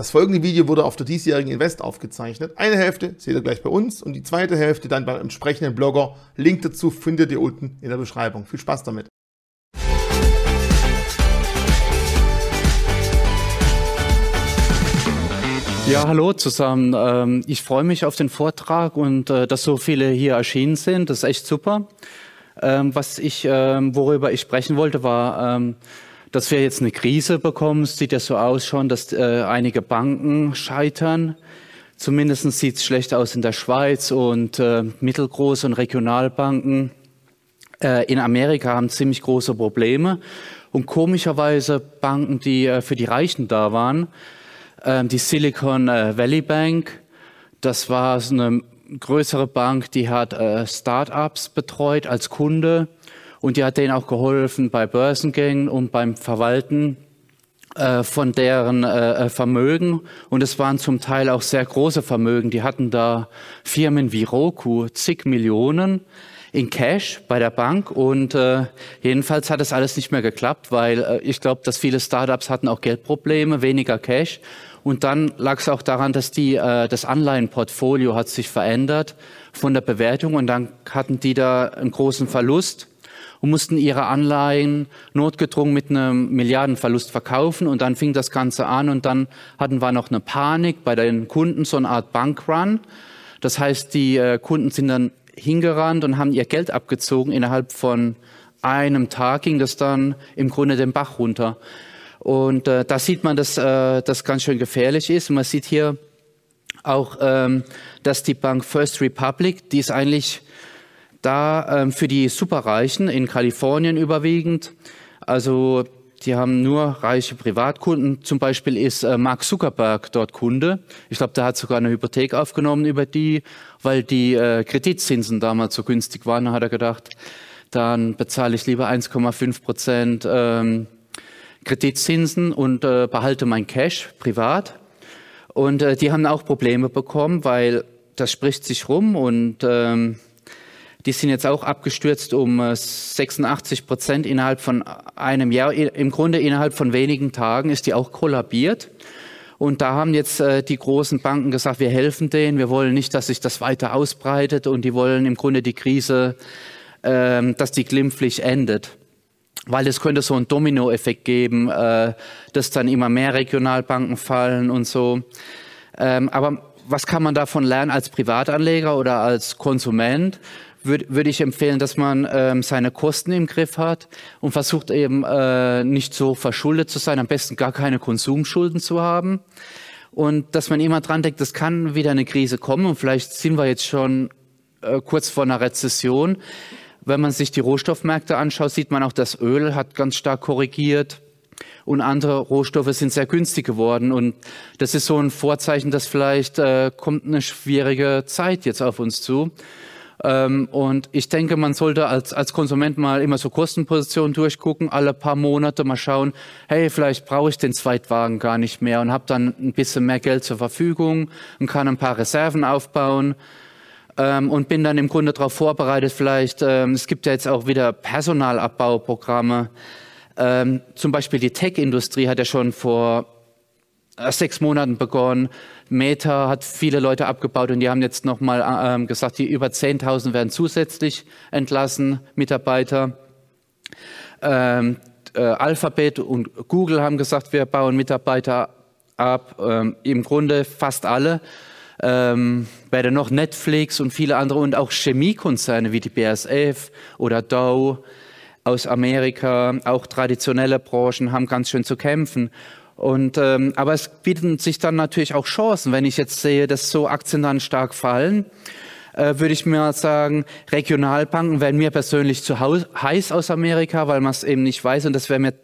Das folgende Video wurde auf der diesjährigen Invest aufgezeichnet. Eine Hälfte seht ihr gleich bei uns und die zweite Hälfte dann beim entsprechenden Blogger. Link dazu findet ihr unten in der Beschreibung. Viel Spaß damit. Ja, hallo zusammen. Ähm, ich freue mich auf den Vortrag und äh, dass so viele hier erschienen sind. Das ist echt super. Ähm, was ich, ähm, worüber ich sprechen wollte, war, dass wir jetzt eine Krise bekommen. Es sieht ja so aus schon, dass äh, einige Banken scheitern. Zumindest sieht es schlecht aus in der Schweiz und äh, mittelgroße und Regionalbanken in Amerika haben ziemlich große Probleme. Und komischerweise Banken, die für die Reichen da waren, ähm, die Silicon äh, Valley Bank. Das war so eine größere Bank, die hat äh, Startups betreut als Kunde und die hat denen auch geholfen bei Börsengängen und beim Verwalten äh, von deren Vermögen. Und es waren zum Teil auch sehr große Vermögen. Die hatten da Firmen wie Roku, zig Millionen in Cash bei der Bank und äh, jedenfalls hat das alles nicht mehr geklappt, weil äh, ich glaube, dass viele Startups hatten auch Geldprobleme, weniger Cash und dann lag es auch daran, dass die, äh, das Anleihenportfolio hat sich verändert von der Bewertung und dann hatten die da einen großen Verlust und mussten ihre Anleihen notgedrungen mit einem Milliardenverlust verkaufen und dann fing das Ganze an und dann hatten wir noch eine Panik bei den Kunden, so eine Art Bankrun. Das heißt, die äh, Kunden sind dann hingerannt und haben ihr Geld abgezogen. Innerhalb von einem Tag ging das dann im Grunde den Bach runter. Und äh, da sieht man, dass äh, das ganz schön gefährlich ist. Und man sieht hier auch, ähm, dass die Bank First Republic, die ist eigentlich da ähm, für die Superreichen in Kalifornien überwiegend. Also die haben nur reiche Privatkunden. Zum Beispiel ist äh, Mark Zuckerberg dort Kunde. Ich glaube, der hat sogar eine Hypothek aufgenommen über die, weil die äh, Kreditzinsen damals so günstig waren. Da hat er gedacht, dann bezahle ich lieber 1,5 Prozent ähm, Kreditzinsen und äh, behalte mein Cash privat. Und äh, die haben auch Probleme bekommen, weil das spricht sich rum und ähm, die sind jetzt auch abgestürzt um äh, 86 Prozent innerhalb von einem Jahr. Im Grunde innerhalb von wenigen Tagen ist die auch kollabiert. Und da haben jetzt äh, die großen Banken gesagt, wir helfen denen, wir wollen nicht, dass sich das weiter ausbreitet und die wollen im Grunde die Krise, äh, dass die glimpflich endet weil es könnte so einen Dominoeffekt geben, äh, dass dann immer mehr Regionalbanken fallen und so. Ähm, aber was kann man davon lernen als Privatanleger oder als Konsument? Würde würd ich empfehlen, dass man ähm, seine Kosten im Griff hat und versucht eben äh, nicht so verschuldet zu sein, am besten gar keine Konsumschulden zu haben. Und dass man immer dran denkt, es kann wieder eine Krise kommen und vielleicht sind wir jetzt schon äh, kurz vor einer Rezession. Wenn man sich die Rohstoffmärkte anschaut, sieht man auch, das Öl hat ganz stark korrigiert und andere Rohstoffe sind sehr günstig geworden. Und das ist so ein Vorzeichen, dass vielleicht äh, kommt eine schwierige Zeit jetzt auf uns zu. Ähm, und ich denke, man sollte als, als Konsument mal immer so Kostenpositionen durchgucken, alle paar Monate mal schauen, hey, vielleicht brauche ich den Zweitwagen gar nicht mehr und habe dann ein bisschen mehr Geld zur Verfügung und kann ein paar Reserven aufbauen ähm, und bin dann im Grunde darauf vorbereitet, vielleicht, ähm, es gibt ja jetzt auch wieder Personalabbauprogramme. Ähm, zum Beispiel die Tech-Industrie hat ja schon vor äh, sechs Monaten begonnen. Meta hat viele Leute abgebaut und die haben jetzt nochmal äh, gesagt, die über 10.000 werden zusätzlich entlassen, Mitarbeiter. Ähm, äh, Alphabet und Google haben gesagt, wir bauen Mitarbeiter ab. Ähm, Im Grunde fast alle ähm, bei noch Netflix und viele andere und auch Chemiekonzerne wie die BASF oder Dow aus Amerika, auch traditionelle Branchen haben ganz schön zu kämpfen. Und, ähm, aber es bieten sich dann natürlich auch Chancen. Wenn ich jetzt sehe, dass so Aktien dann stark fallen, äh, würde ich mir sagen, Regionalbanken wären mir persönlich zu heiß aus Amerika, weil man es eben nicht weiß. Und das wäre mir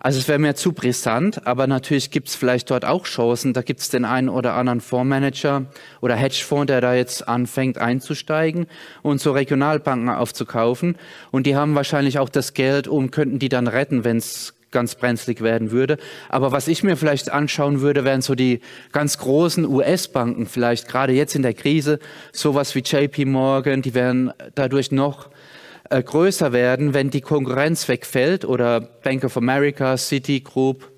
also es wäre mir zu brisant, aber natürlich gibt es vielleicht dort auch Chancen. Da gibt es den einen oder anderen Fondsmanager oder Hedgefonds, der da jetzt anfängt einzusteigen und so Regionalbanken aufzukaufen. Und die haben wahrscheinlich auch das Geld, um könnten die dann retten, wenn es ganz brenzlig werden würde. Aber was ich mir vielleicht anschauen würde, wären so die ganz großen US-Banken, vielleicht gerade jetzt in der Krise, sowas wie JP Morgan, die wären dadurch noch äh, größer werden, wenn die Konkurrenz wegfällt oder Bank of America, Citigroup,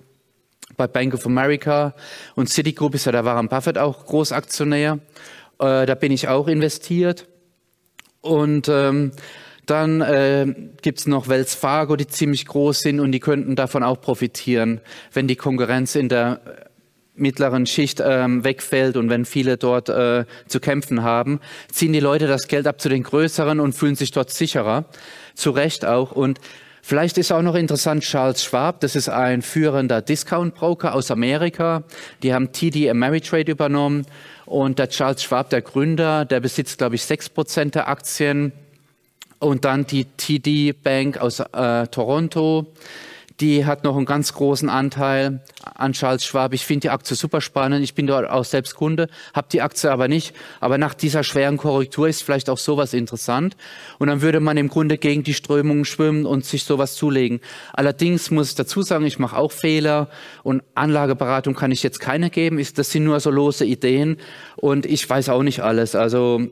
bei Bank of America und Citigroup ist ja der Warren Buffett auch Großaktionär. Äh, da bin ich auch investiert. Und ähm, dann äh, gibt noch Wells Fargo, die ziemlich groß sind und die könnten davon auch profitieren, wenn die Konkurrenz in der mittleren Schicht ähm, wegfällt und wenn viele dort äh, zu kämpfen haben, ziehen die Leute das Geld ab zu den größeren und fühlen sich dort sicherer. Zu Recht auch. Und vielleicht ist auch noch interessant Charles Schwab, das ist ein führender Discount-Broker aus Amerika. Die haben TD Ameritrade übernommen und der Charles Schwab, der Gründer, der besitzt, glaube ich, sechs Prozent der Aktien und dann die TD Bank aus äh, Toronto, die hat noch einen ganz großen Anteil an Charles Schwab. Ich finde die Aktie super spannend. Ich bin dort auch selbst Kunde, habe die Aktie aber nicht. Aber nach dieser schweren Korrektur ist vielleicht auch sowas interessant. Und dann würde man im Grunde gegen die Strömungen schwimmen und sich sowas zulegen. Allerdings muss ich dazu sagen, ich mache auch Fehler und Anlageberatung kann ich jetzt keine geben. Das sind nur so lose Ideen und ich weiß auch nicht alles. Also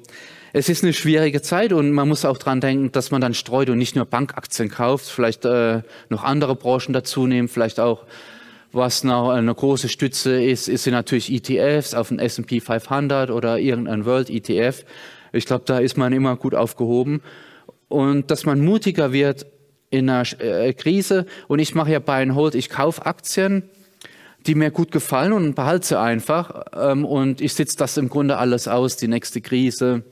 es ist eine schwierige Zeit und man muss auch dran denken, dass man dann streut und nicht nur Bankaktien kauft, vielleicht äh, noch andere Branchen dazu nehmen, vielleicht auch was noch eine große Stütze ist, ist sind natürlich ETFs auf den S&P 500 oder irgendein World ETF. Ich glaube, da ist man immer gut aufgehoben. Und dass man mutiger wird in einer äh, Krise. Und ich mache ja Buy and Hold, ich kaufe Aktien, die mir gut gefallen und behalte sie einfach. Ähm, und ich sitze das im Grunde alles aus, die nächste Krise,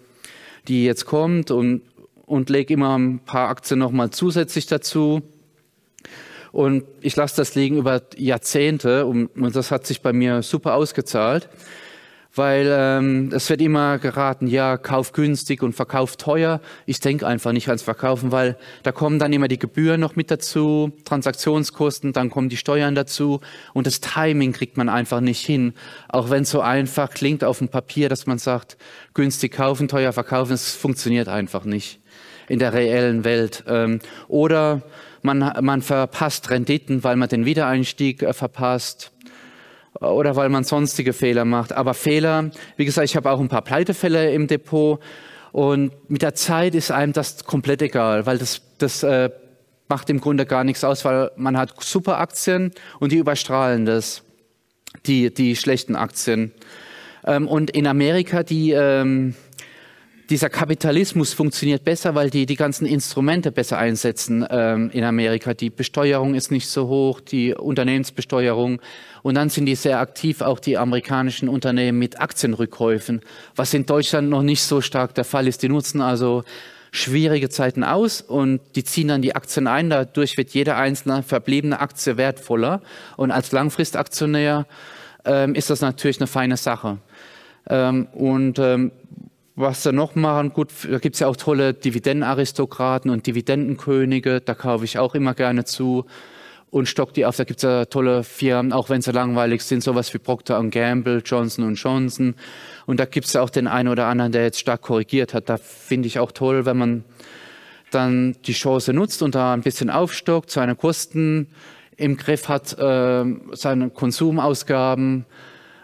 die jetzt kommt und, und lege immer ein paar Aktien nochmal zusätzlich dazu. Und ich lasse das liegen über Jahrzehnte und, und das hat sich bei mir super ausgezahlt weil ähm, es wird immer geraten, ja, kauf günstig und verkauf teuer. Ich denke einfach nicht ans Verkaufen, weil da kommen dann immer die Gebühren noch mit dazu, Transaktionskosten, dann kommen die Steuern dazu und das Timing kriegt man einfach nicht hin. Auch wenn es so einfach klingt auf dem Papier, dass man sagt, günstig kaufen, teuer verkaufen, es funktioniert einfach nicht in der reellen Welt. Ähm, oder man, man verpasst Renditen, weil man den Wiedereinstieg äh, verpasst oder weil man sonstige Fehler macht. Aber Fehler, wie gesagt, ich habe auch ein paar Pleitefälle im Depot und mit der Zeit ist einem das komplett egal, weil das, das äh, macht im Grunde gar nichts aus, weil man hat super Aktien und die überstrahlen das, die, die schlechten Aktien. Ähm, und in Amerika, die, ähm, dieser Kapitalismus funktioniert besser, weil die die ganzen Instrumente besser einsetzen ähm, in Amerika. Die Besteuerung ist nicht so hoch, die Unternehmensbesteuerung. Und dann sind die sehr aktiv, auch die amerikanischen Unternehmen mit Aktienrückkäufen, was in Deutschland noch nicht so stark der Fall ist. Die nutzen also schwierige Zeiten aus und die ziehen dann die Aktien ein. Dadurch wird jede einzelne verbliebene Aktie wertvoller. Und als Langfristaktionär ähm, ist das natürlich eine feine Sache. Ähm, und ähm, was sie noch machen, gut, da gibt's ja auch tolle Dividendenaristokraten und Dividendenkönige, da kaufe ich auch immer gerne zu und stock die auf. Da gibt's ja tolle Firmen, auch wenn sie langweilig sind, sowas wie Procter Gamble, Johnson Johnson. Und da gibt's ja auch den einen oder anderen, der jetzt stark korrigiert hat. Da finde ich auch toll, wenn man dann die Chance nutzt und da ein bisschen aufstockt, seine Kosten im Griff hat, äh, seine Konsumausgaben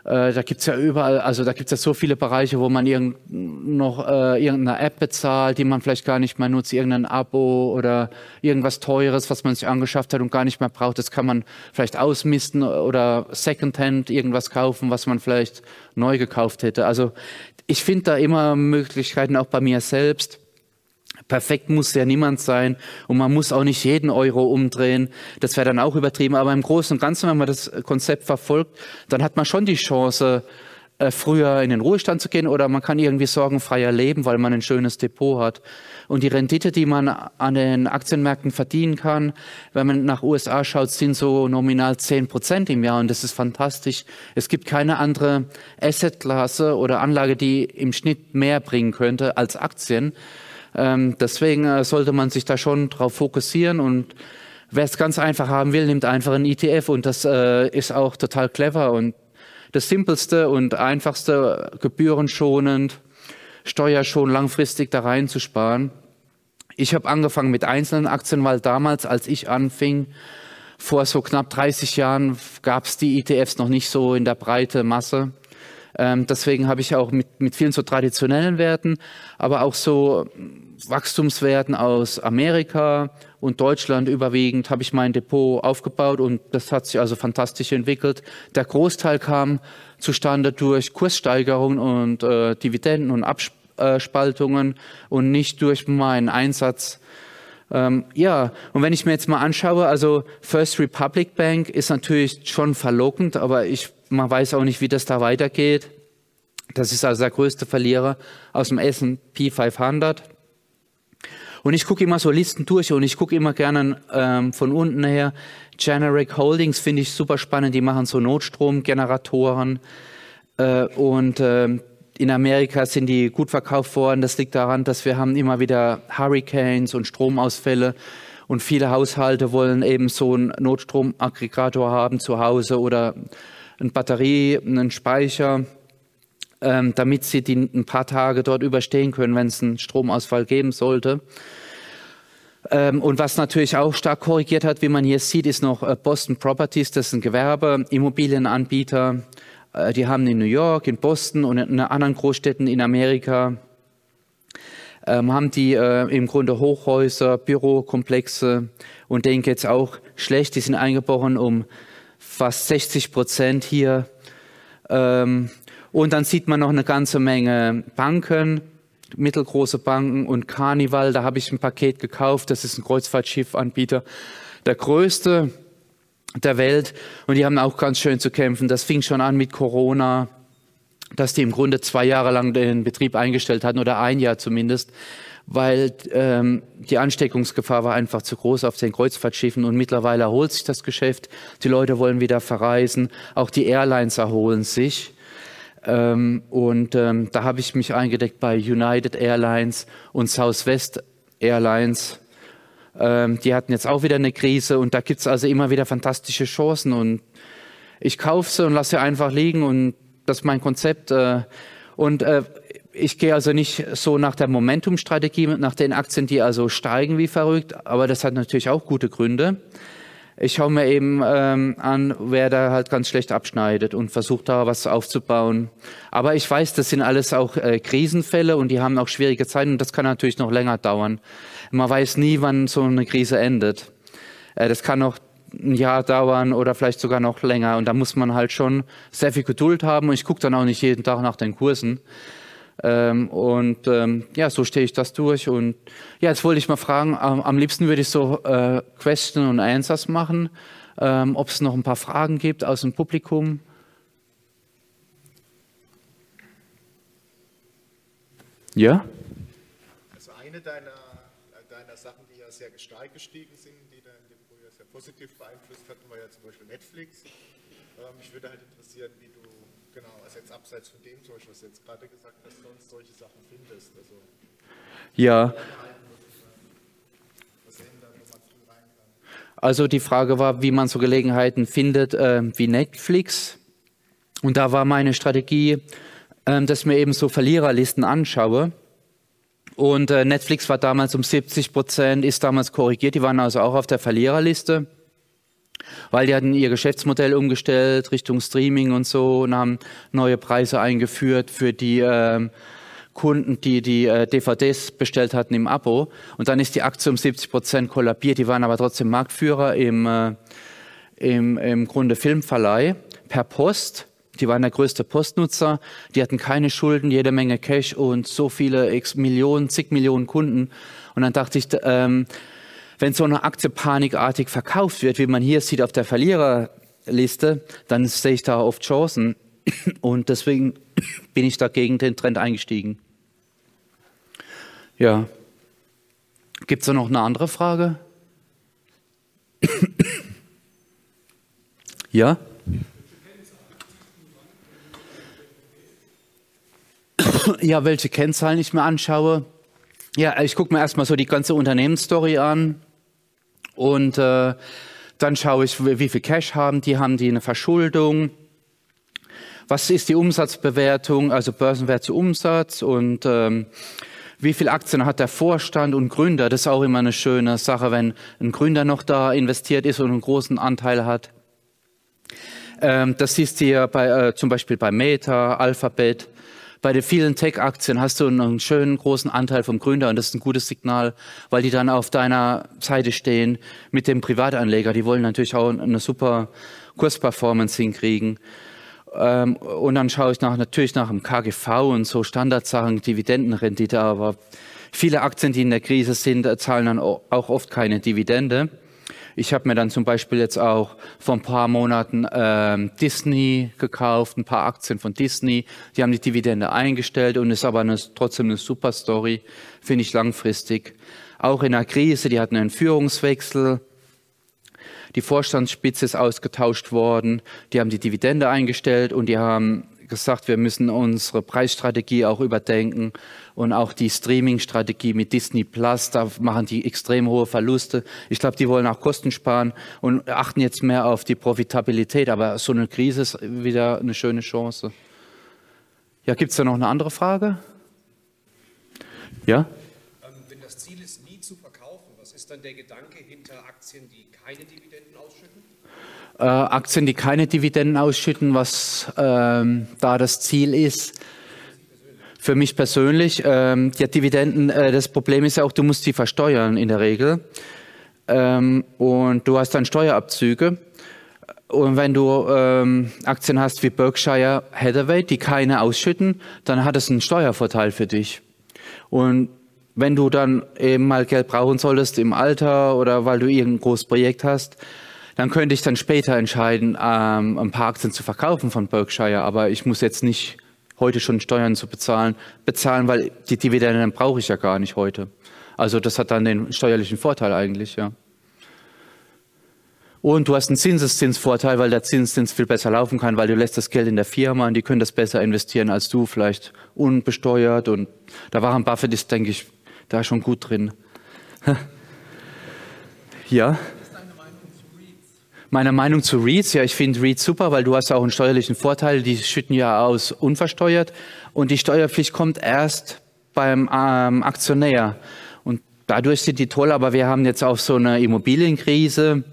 äh, da gibt's ja überall, also da gibt's ja so viele Bereiche, wo man irgend, noch äh, irgendeine App bezahlt, die man vielleicht gar nicht mehr nutzt, irgendein Abo oder irgendwas Teures, was man sich angeschafft hat und gar nicht mehr braucht. Das kann man vielleicht ausmisten oder Secondhand irgendwas kaufen, was man vielleicht neu gekauft hätte. Also ich finde da immer Möglichkeiten, auch bei mir selbst. Perfekt muss ja niemand sein und man muss auch nicht jeden Euro umdrehen. Das wäre dann auch übertrieben. Aber im Großen und Ganzen, wenn man das Konzept verfolgt, dann hat man schon die Chance, äh, früher in den Ruhestand zu gehen oder man kann irgendwie sorgenfreier leben, weil man ein schönes Depot hat. Und die Rendite, die man an den Aktienmärkten verdienen kann, wenn man nach USA schaut, sind so nominal zehn Prozent im Jahr und das ist fantastisch. Es gibt keine andere Assetklasse oder Anlage, die im Schnitt mehr bringen könnte als Aktien. Ähm, deswegen äh, sollte man sich da schon drauf fokussieren und wer es ganz einfach haben will, nimmt einfach einen ETF und das äh, ist auch total clever und das simpelste und einfachste, gebührenschonend, steuerschon langfristig da reinzusparen. Ich habe angefangen mit einzelnen Aktien, weil damals, als ich anfing, vor so knapp 30 Jahren gab es die ETFs noch nicht so in der breite Masse. Ähm, deswegen habe ich auch mit, mit vielen so traditionellen Werten, aber auch so Wachstumswerten aus Amerika und Deutschland überwiegend habe ich mein Depot aufgebaut und das hat sich also fantastisch entwickelt. Der Großteil kam zustande durch Kurssteigerungen und äh, Dividenden und Abspaltungen und nicht durch meinen Einsatz. Ähm, ja, und wenn ich mir jetzt mal anschaue, also First Republic Bank ist natürlich schon verlockend, aber ich, man weiß auch nicht, wie das da weitergeht. Das ist also der größte Verlierer aus dem S&P 500. Und ich gucke immer so Listen durch und ich gucke immer gerne ähm, von unten her. Generic Holdings finde ich super spannend. Die machen so Notstromgeneratoren. Äh, und äh, in Amerika sind die gut verkauft worden. Das liegt daran, dass wir haben immer wieder Hurricanes und Stromausfälle. Und viele Haushalte wollen eben so einen Notstromaggregator haben zu Hause oder eine Batterie, einen Speicher ähm, damit sie die ein paar Tage dort überstehen können, wenn es einen Stromausfall geben sollte. Ähm, und was natürlich auch stark korrigiert hat, wie man hier sieht, ist noch äh, Boston Properties. Das ist ein Gewerbe, Immobilienanbieter. Äh, die haben in New York, in Boston und in anderen Großstädten in Amerika ähm, haben die äh, im Grunde Hochhäuser, Bürokomplexe und denen geht es auch schlecht. Die sind eingebrochen um fast 60 Prozent hier. Ähm, und dann sieht man noch eine ganze Menge Banken, mittelgroße Banken und Carnival. Da habe ich ein Paket gekauft. Das ist ein Kreuzfahrtschiffanbieter, der größte der Welt. Und die haben auch ganz schön zu kämpfen. Das fing schon an mit Corona, dass die im Grunde zwei Jahre lang den Betrieb eingestellt hatten oder ein Jahr zumindest, weil ähm, die Ansteckungsgefahr war einfach zu groß auf den Kreuzfahrtschiffen. Und mittlerweile erholt sich das Geschäft. Die Leute wollen wieder verreisen. Auch die Airlines erholen sich. Ähm, und ähm, da habe ich mich eingedeckt bei United Airlines und Southwest Airlines. Ähm, die hatten jetzt auch wieder eine Krise und da gibt es also immer wieder fantastische Chancen und ich kaufe sie und lasse sie einfach liegen und das ist mein Konzept. Äh, und äh, ich gehe also nicht so nach der Momentum-Strategie, nach den Aktien, die also steigen wie verrückt, aber das hat natürlich auch gute Gründe. Ich schaue mir eben ähm, an, wer da halt ganz schlecht abschneidet und versuche da was aufzubauen. Aber ich weiß, das sind alles auch äh, Krisenfälle und die haben auch schwierige Zeiten und das kann natürlich noch länger dauern. Man weiß nie, wann so eine Krise endet. Äh, das kann noch ein Jahr dauern oder vielleicht sogar noch länger und da muss man halt schon sehr viel Geduld haben und ich gucke dann auch nicht jeden Tag nach den Kursen. Ähm, und ähm, ja, so stehe ich das durch. Und ja, jetzt wollte ich mal fragen, am, am liebsten würde ich so äh, Question und Answers machen, ähm, ob es noch ein paar Fragen gibt aus dem Publikum. Ja? Also eine deiner, deiner Sachen, die ja sehr stark gestiegen sind, die dein Depot ja sehr positiv beeinflusst hatten, war ja zum Beispiel Netflix. Ähm, mich würde halt interessieren, wie Genau, also jetzt abseits von dem was du jetzt gerade gesagt hast, sonst solche Sachen findest. Also ja. Also die Frage war, wie man so Gelegenheiten findet äh, wie Netflix. Und da war meine Strategie, äh, dass ich mir eben so Verliererlisten anschaue. Und äh, Netflix war damals um 70 Prozent, ist damals korrigiert. Die waren also auch auf der Verliererliste weil die hatten ihr Geschäftsmodell umgestellt Richtung Streaming und so und haben neue Preise eingeführt für die äh, Kunden, die die äh, DVDs bestellt hatten im Abo. Und dann ist die Aktie um 70 Prozent kollabiert. Die waren aber trotzdem Marktführer im, äh, im, im Grunde Filmverleih per Post. Die waren der größte Postnutzer. Die hatten keine Schulden, jede Menge Cash und so viele X Millionen, zig Millionen Kunden. Und dann dachte ich, ähm, wenn so eine Aktie panikartig verkauft wird, wie man hier sieht auf der Verliererliste, dann sehe ich da oft Chancen. Und deswegen bin ich dagegen den Trend eingestiegen. Ja. Gibt es da noch eine andere Frage? ja? Ja, welche Kennzahlen ich mir anschaue. Ja, ich gucke mir erstmal so die ganze Unternehmensstory an. Und äh, dann schaue ich, wie viel Cash haben die, haben die eine Verschuldung, was ist die Umsatzbewertung, also Börsenwert zu Umsatz und ähm, wie viel Aktien hat der Vorstand und Gründer. Das ist auch immer eine schöne Sache, wenn ein Gründer noch da investiert ist und einen großen Anteil hat. Ähm, das siehst du ja bei, äh, zum Beispiel bei Meta, Alphabet. Bei den vielen Tech-Aktien hast du einen schönen großen Anteil vom Gründer und das ist ein gutes Signal, weil die dann auf deiner Seite stehen mit dem Privatanleger. Die wollen natürlich auch eine super Kursperformance hinkriegen. Ähm, und dann schaue ich nach, natürlich nach dem KGV und so Standardsachen, Dividendenrendite, aber viele Aktien, die in der Krise sind, zahlen dann auch oft keine Dividende. Ich habe mir dann zum Beispiel jetzt auch vor ein paar Monaten ähm, Disney gekauft, ein paar Aktien von Disney. Die haben die Dividende eingestellt und ist aber eine, trotzdem eine super Story, finde ich langfristig. Auch in der Krise, die hatten einen Führungswechsel. Die Vorstandsspitze ist ausgetauscht worden. Die haben die Dividende eingestellt und die haben gesagt, wir müssen unsere Preisstrategie auch überdenken und auch die Streaming-Strategie mit Disney Plus, da machen die extrem hohe Verluste. Ich glaube, die wollen auch Kosten sparen und achten jetzt mehr auf die Profitabilität. Aber so eine Krise ist wieder eine schöne Chance. Ja, gibt es da noch eine andere Frage? Ja? Ähm, wenn das Ziel ist, nie zu verkaufen, was ist dann der Gedanke hinter Aktien, die keine ausschütten? Äh, Aktien, die keine Dividenden ausschütten, was ähm, da das Ziel ist. Für mich persönlich, ähm, ja, Dividenden, äh, das Problem ist ja auch, du musst die versteuern in der Regel. Ähm, und du hast dann Steuerabzüge. Und wenn du ähm, Aktien hast wie Berkshire Hathaway, die keine ausschütten, dann hat es einen Steuervorteil für dich. Und wenn du dann eben mal Geld brauchen solltest im Alter oder weil du irgendein großes Projekt hast, dann könnte ich dann später entscheiden, ähm, ein paar Aktien zu verkaufen von Berkshire, aber ich muss jetzt nicht heute schon Steuern zu bezahlen, bezahlen, weil die Dividenden brauche ich ja gar nicht heute. Also das hat dann den steuerlichen Vorteil eigentlich, ja. Und du hast einen Zinseszinsvorteil, weil der Zinseszins viel besser laufen kann, weil du lässt das Geld in der Firma und die können das besser investieren als du, vielleicht unbesteuert. Und da Warren Buffett ist, denke ich, da schon gut drin. ja. Meine Meinung zu REITs, ja, ich finde REITs super, weil du hast auch einen steuerlichen Vorteil. Die schütten ja aus unversteuert und die Steuerpflicht kommt erst beim ähm, Aktionär. Und dadurch sind die toll, aber wir haben jetzt auch so eine Immobilienkrise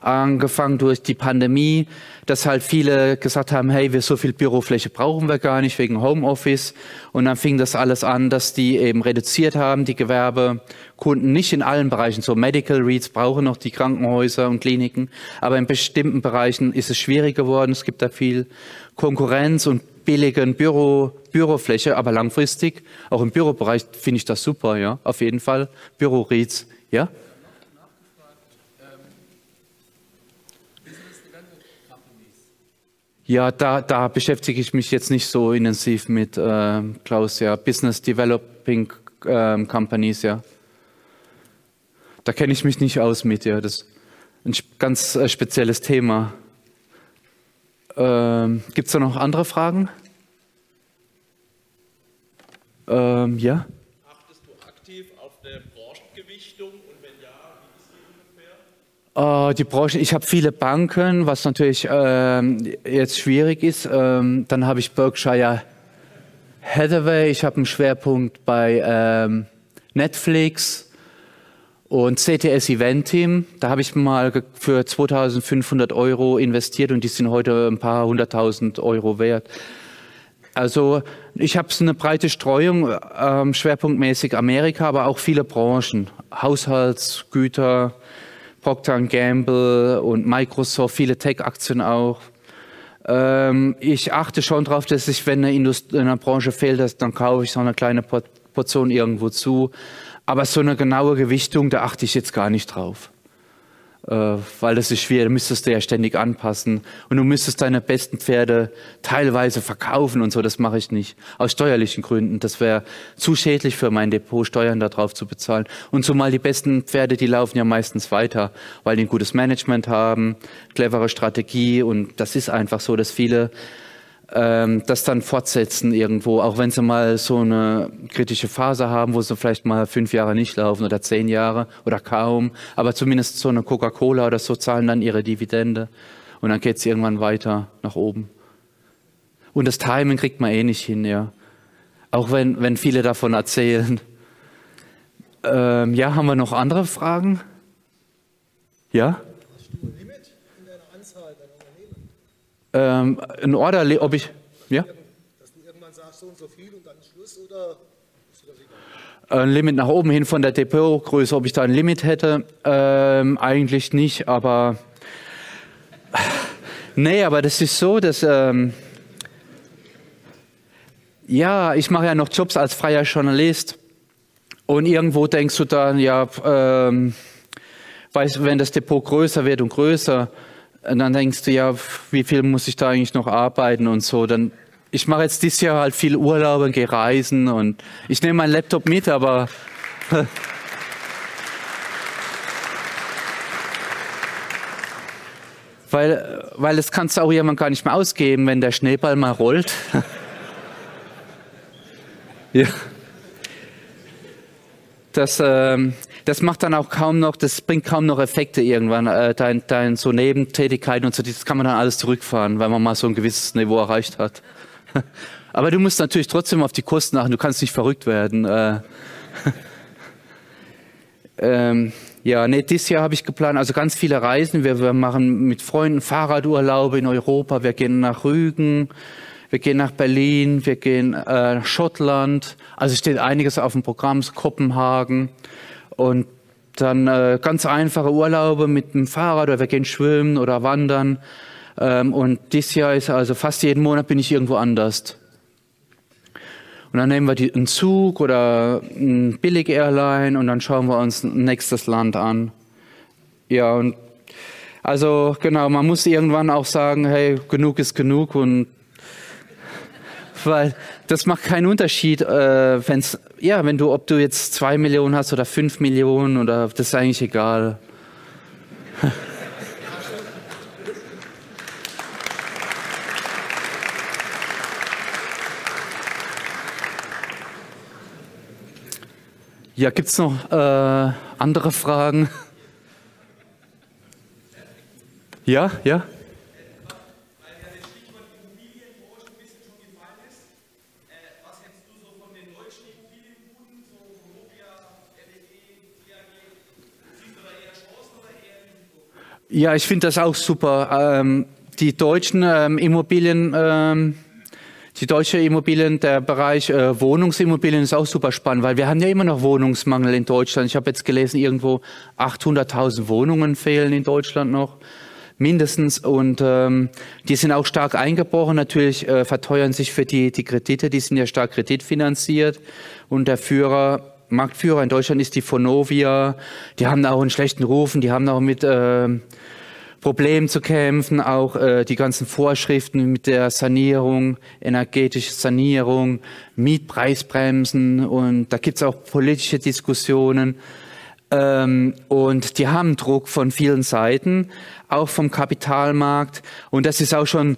angefangen durch die Pandemie, dass halt viele gesagt haben, hey, wir so viel Bürofläche brauchen wir gar nicht wegen Homeoffice. Und dann fing das alles an, dass die eben reduziert haben, die Gewerbekunden, nicht in allen Bereichen. So Medical Reads brauchen noch die Krankenhäuser und Kliniken, aber in bestimmten Bereichen ist es schwierig geworden. Es gibt da viel Konkurrenz und billigen Büro, Bürofläche, aber langfristig, auch im Bürobereich finde ich das super, ja, auf jeden Fall. Büro-Reads, ja. Ja, da, da beschäftige ich mich jetzt nicht so intensiv mit, äh, Klaus, ja. Business Developing äh, Companies, ja. Da kenne ich mich nicht aus mit, ja. Das ist ein ganz äh, spezielles Thema. Ähm, Gibt es da noch andere Fragen? Ähm, ja? Äh, die Branche, ich habe viele Banken, was natürlich ähm, jetzt schwierig ist. Ähm, dann habe ich Berkshire Hathaway, ich habe einen Schwerpunkt bei ähm, Netflix und CTS Event Team. Da habe ich mal für 2500 Euro investiert und die sind heute ein paar hunderttausend Euro wert. Also ich habe eine breite Streuung, ähm, schwerpunktmäßig Amerika, aber auch viele Branchen, Haushaltsgüter, Procter Gamble und Microsoft, viele Tech-Aktien auch. Ähm, ich achte schon darauf, dass ich, wenn eine, Indust eine Branche fehlt, dann kaufe ich so eine kleine Portion irgendwo zu. Aber so eine genaue Gewichtung, da achte ich jetzt gar nicht drauf. Äh, weil das ist schwer, da müsstest du ja ständig anpassen. Und du müsstest deine besten Pferde teilweise verkaufen und so, das mache ich nicht. Aus steuerlichen Gründen. Das wäre zu schädlich für mein Depot, Steuern darauf zu bezahlen. Und zumal die besten Pferde, die laufen ja meistens weiter, weil die ein gutes Management haben, clevere Strategie und das ist einfach so, dass viele ähm, das dann fortsetzen irgendwo, auch wenn sie mal so eine kritische Phase haben, wo sie vielleicht mal fünf Jahre nicht laufen oder zehn Jahre oder kaum, aber zumindest so eine Coca-Cola oder so zahlen dann ihre Dividende und dann geht es irgendwann weiter nach oben. Und das Timing kriegt man eh nicht hin, ja. Auch wenn, wenn viele davon erzählen. Ähm, ja, haben wir noch andere Fragen? Ja? Hast du ein Limit in deiner Anzahl deiner Unternehmen? Ähm, ein Order, ob ich, ja? Dass du irgendwann sagst, so und so viel und dann Schluss oder ein Limit nach oben hin von der Depotgröße, ob ich da ein Limit hätte, ähm, eigentlich nicht, aber nee, aber das ist so, dass ähm, ja, ich mache ja noch Jobs als freier Journalist und irgendwo denkst du dann, ja, ähm, weißt, wenn das Depot größer wird und größer, dann denkst du ja, wie viel muss ich da eigentlich noch arbeiten und so, dann ich mache jetzt dieses Jahr halt viel Urlaub und gehe reisen und ich nehme meinen Laptop mit, aber weil, weil das kannst du auch jemand gar nicht mehr ausgeben, wenn der Schneeball mal rollt. ja. Das, ähm, das macht dann auch kaum noch, das bringt kaum noch Effekte irgendwann, äh, dein, dein so Nebentätigkeiten und so, das kann man dann alles zurückfahren, weil man mal so ein gewisses Niveau erreicht hat. Aber du musst natürlich trotzdem auf die Kosten achten, du kannst nicht verrückt werden. Äh, ähm, ja, nee, dieses Jahr habe ich geplant, also ganz viele Reisen. Wir, wir, machen mit Freunden Fahrradurlaube in Europa. Wir gehen nach Rügen, wir gehen nach Berlin, wir gehen äh, nach Schottland. Also steht einiges auf dem Programm, Kopenhagen. Und dann äh, ganz einfache Urlaube mit dem Fahrrad oder wir gehen schwimmen oder wandern. Ähm, und dieses Jahr ist also fast jeden Monat bin ich irgendwo anders. Und dann nehmen wir die, einen Zug oder ein Billig-Airline und dann schauen wir uns ein nächstes Land an. Ja, und also genau, man muss irgendwann auch sagen, hey, genug ist genug und weil das macht keinen Unterschied, äh, wenn's, ja, wenn du, ob du jetzt zwei Millionen hast oder fünf Millionen oder das ist eigentlich egal. Ja, gibt es noch äh, andere Fragen? Ja, ja? Ja, ich finde das auch super. Ähm, die deutschen ähm, Immobilien ähm, die deutsche Immobilien, der Bereich äh, Wohnungsimmobilien ist auch super spannend, weil wir haben ja immer noch Wohnungsmangel in Deutschland. Ich habe jetzt gelesen, irgendwo 800.000 Wohnungen fehlen in Deutschland noch mindestens und ähm, die sind auch stark eingebrochen. Natürlich äh, verteuern sich für die die Kredite, die sind ja stark kreditfinanziert und der Führer Marktführer in Deutschland ist die Vonovia. Die haben auch einen schlechten Ruf und die haben auch mit äh, Problemen zu kämpfen, auch äh, die ganzen Vorschriften mit der Sanierung, energetische Sanierung, Mietpreisbremsen und da gibt's auch politische Diskussionen. Ähm, und die haben Druck von vielen Seiten, auch vom Kapitalmarkt. Und das ist auch schon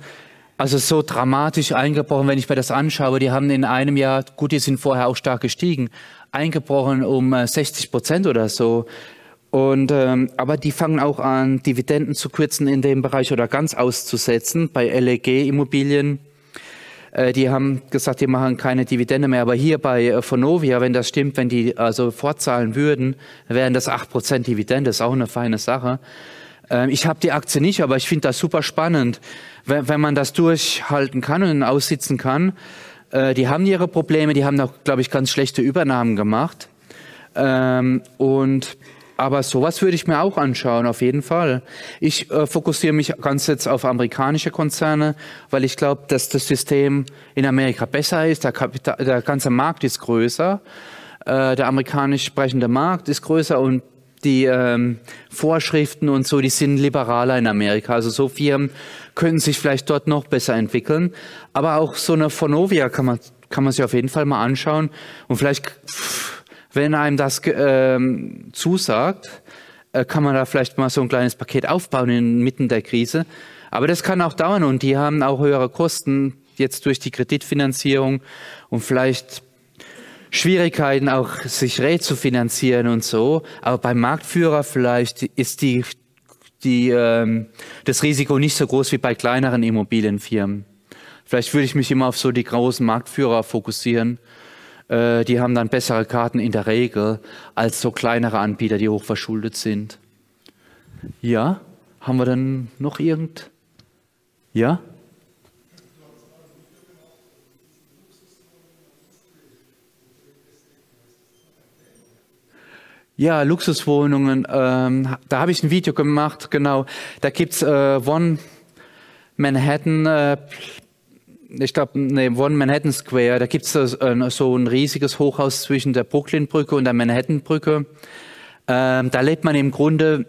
also so dramatisch eingebrochen, wenn ich mir das anschaue. Die haben in einem Jahr, gut, die sind vorher auch stark gestiegen, eingebrochen um 60 äh, Prozent oder so. Und, ähm, aber die fangen auch an, Dividenden zu kürzen in dem Bereich oder ganz auszusetzen bei LEG Immobilien. Äh, die haben gesagt, die machen keine Dividende mehr. Aber hier bei äh, Vonovia, wenn das stimmt, wenn die also fortzahlen würden, wären das acht Prozent Dividende. Das ist auch eine feine Sache. Äh, ich habe die Aktie nicht, aber ich finde das super spannend, wenn man das durchhalten kann und aussitzen kann. Äh, die haben ihre Probleme, die haben auch, glaube ich, ganz schlechte Übernahmen gemacht. Ähm, und aber sowas würde ich mir auch anschauen, auf jeden Fall. Ich äh, fokussiere mich ganz jetzt auf amerikanische Konzerne, weil ich glaube, dass das System in Amerika besser ist. Der, Kapital, der ganze Markt ist größer. Äh, der amerikanisch sprechende Markt ist größer und die ähm, Vorschriften und so, die sind liberaler in Amerika. Also so Firmen können sich vielleicht dort noch besser entwickeln. Aber auch so eine Vonovia kann man, kann man sich auf jeden Fall mal anschauen. Und vielleicht... Wenn einem das ähm, zusagt, äh, kann man da vielleicht mal so ein kleines Paket aufbauen inmitten der Krise. Aber das kann auch dauern und die haben auch höhere Kosten jetzt durch die Kreditfinanzierung und vielleicht Schwierigkeiten auch sich rezufinanzieren und so. Aber beim Marktführer vielleicht ist die, die, ähm, das Risiko nicht so groß wie bei kleineren Immobilienfirmen. Vielleicht würde ich mich immer auf so die großen Marktführer fokussieren äh, die haben dann bessere Karten in der Regel als so kleinere Anbieter, die hochverschuldet sind. Ja, haben wir dann noch irgend? Ja? Ja, Luxuswohnungen. Ähm, da habe ich ein Video gemacht, genau. Da gibt's äh, One Manhattan, äh, ich glaube, nee, One Manhattan Square. Da gibt's äh, so ein riesiges Hochhaus zwischen der Brooklyn-Brücke und der Manhattan-Brücke. Ähm, da lebt man im Grunde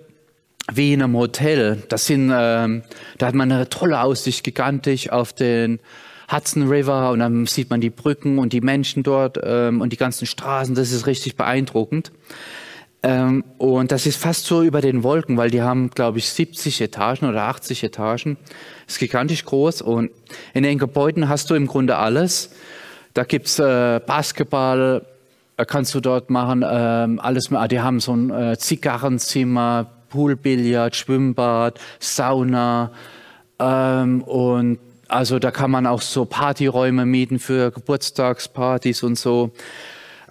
wie in einem Hotel. Das sind, ähm, da hat man eine tolle Aussicht, gigantisch auf den Hudson River und dann sieht man die Brücken und die Menschen dort ähm, und die ganzen Straßen. Das ist richtig beeindruckend. Ähm, und das ist fast so über den Wolken, weil die haben, glaube ich, 70 Etagen oder 80 Etagen. Ist gigantisch groß und in den Gebäuden hast du im Grunde alles. Da gibt's äh, Basketball, äh, kannst du dort machen, ähm, alles mehr. Die haben so ein äh, Zigarrenzimmer, Poolbillard, Schwimmbad, Sauna ähm, und also da kann man auch so Partyräume mieten für Geburtstagspartys und so.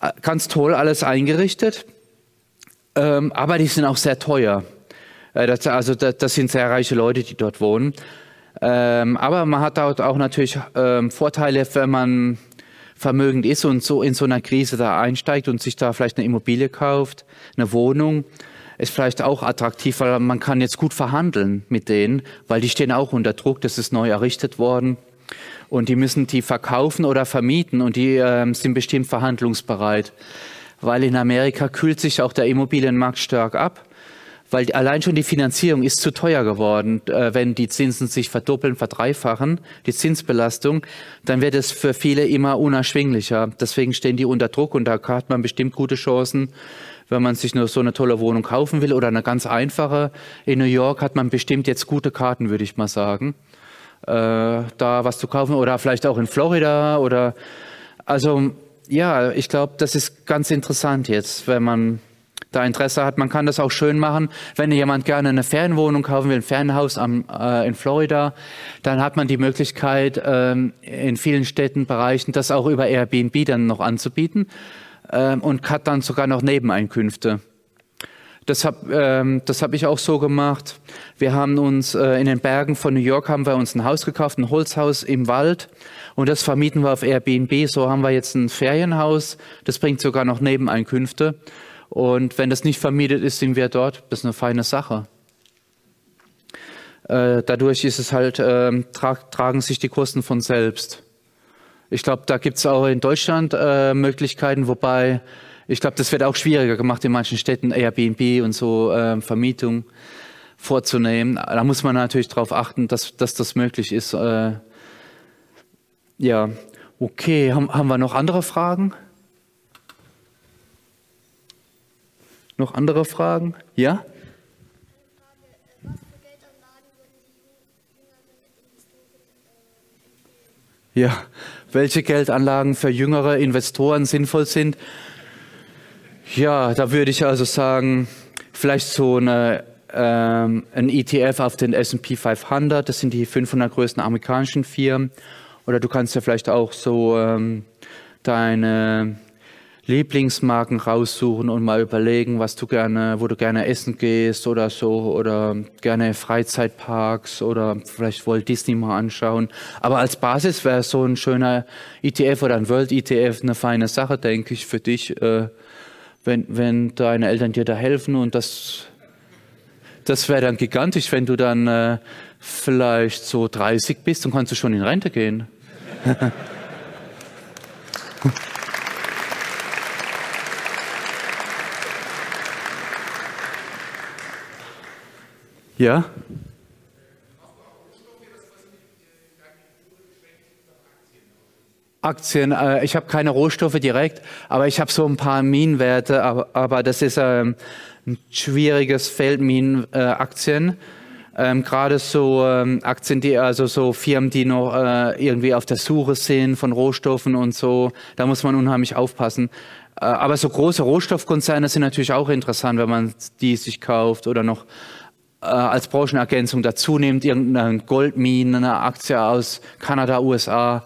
Äh, ganz toll alles eingerichtet, ähm, aber die sind auch sehr teuer. Äh, das, also das, das, sind sehr reiche Leute, die dort wohnen. Ähm, aber man hat dort auch natürlich ähm, Vorteile, wenn man vermögend ist und so in so einer Krise da einsteigt und sich da vielleicht eine Immobilie kauft, eine Wohnung ist vielleicht auch attraktiv, weil man kann jetzt gut verhandeln mit denen, weil die stehen auch unter Druck, das ist neu errichtet worden und die müssen die verkaufen oder vermieten und die äh, sind bestimmt verhandlungsbereit, weil in Amerika kühlt sich auch der Immobilienmarkt stark ab, weil allein schon die Finanzierung ist zu teuer geworden. Äh, wenn die Zinsen sich verdoppeln, verdreifachen, die Zinsbelastung, dann wird es für viele immer unerschwinglicher. Deswegen stehen die unter Druck und da hat man bestimmt gute Chancen, wenn man sich nur so eine tolle Wohnung kaufen will oder eine ganz einfache. In New York hat man bestimmt jetzt gute Karten, würde ich mal sagen, äh, da was zu kaufen oder vielleicht auch in Florida oder also ja, ich glaube, das ist ganz interessant jetzt, wenn man da Interesse hat. Man kann das auch schön machen. Wenn jemand gerne eine Ferienwohnung kaufen will, ein Ferienhaus am, äh, in Florida, dann hat man die Möglichkeit, ähm, in vielen Städten, Bereichen, das auch über Airbnb dann noch anzubieten ähm, und hat dann sogar noch Nebeneinkünfte. Das habe ähm, hab ich auch so gemacht. Wir haben uns äh, in den Bergen von New York haben wir uns ein Haus gekauft, ein Holzhaus im Wald und das vermieten wir auf Airbnb. So haben wir jetzt ein Ferienhaus. Das bringt sogar noch Nebeneinkünfte. Und wenn das nicht vermietet ist, sind wir dort. Das ist eine feine Sache. Äh, dadurch ist es halt, äh, tra tragen sich die Kosten von selbst. Ich glaube, da gibt es auch in Deutschland äh, Möglichkeiten, wobei ich glaube, das wird auch schwieriger gemacht in manchen Städten, Airbnb und so äh, Vermietung vorzunehmen. Da muss man natürlich darauf achten, dass, dass das möglich ist. Ja, okay. Haben, haben wir noch andere Fragen? Noch andere Fragen? Ja? Ja, welche Geldanlagen für jüngere Investoren sinnvoll sind. Ja, da würde ich also sagen, vielleicht so eine, ähm, ein ETF auf den S&P 500, das sind die 500 größten amerikanischen Firmen. Oder du kannst ja vielleicht auch so ähm, deine Lieblingsmarken raussuchen und mal überlegen, was du gerne, wo du gerne essen gehst oder so oder gerne Freizeitparks oder vielleicht Walt Disney mal anschauen. Aber als Basis wäre so ein schöner ETF oder ein World ETF eine feine Sache, denke ich, für dich, äh, wenn, wenn deine Eltern dir da helfen und das, das wäre dann gigantisch, wenn du dann äh, vielleicht so 30 bist und kannst du schon in Rente gehen. Ja? Aktien, äh, ich habe keine Rohstoffe direkt, aber ich habe so ein paar Minenwerte, aber, aber das ist ähm, ein schwieriges Feld, Minenaktien. Äh, ähm, Gerade so ähm, Aktien, also so Firmen, die noch äh, irgendwie auf der Suche sind von Rohstoffen und so, da muss man unheimlich aufpassen. Äh, aber so große Rohstoffkonzerne sind natürlich auch interessant, wenn man die sich kauft oder noch äh, als Branchenergänzung dazu nimmt, irgendeine Goldmine, eine Aktie aus Kanada, USA.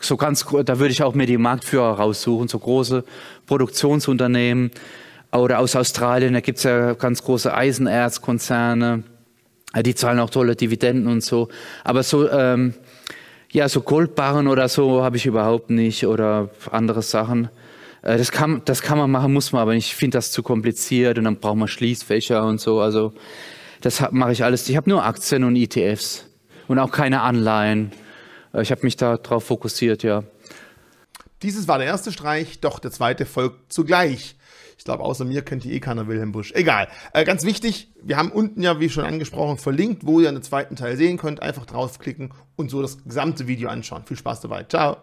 So ganz, da würde ich auch mir die Marktführer raussuchen, so große Produktionsunternehmen. Oder aus Australien, da gibt's ja ganz große Eisenerzkonzerne. Die zahlen auch tolle Dividenden und so. Aber so, ähm, ja, so Goldbarren oder so habe ich überhaupt nicht oder andere Sachen. Äh, das, kann, das kann man machen, muss man aber. Ich finde das zu kompliziert und dann braucht man Schließfächer und so. Also das mache ich alles. Ich habe nur Aktien und ETFs und auch keine Anleihen. Äh, ich habe mich da drauf fokussiert, ja. Dieses war der erste Streich, doch der zweite folgt zugleich. Ich glaube, außer mir kennt die eh keiner Wilhelm Busch. Egal. Äh, ganz wichtig, wir haben unten ja, wie schon angesprochen, verlinkt, wo ihr einen zweiten Teil sehen könnt. Einfach draufklicken und so das gesamte Video anschauen. Viel Spaß dabei. Ciao.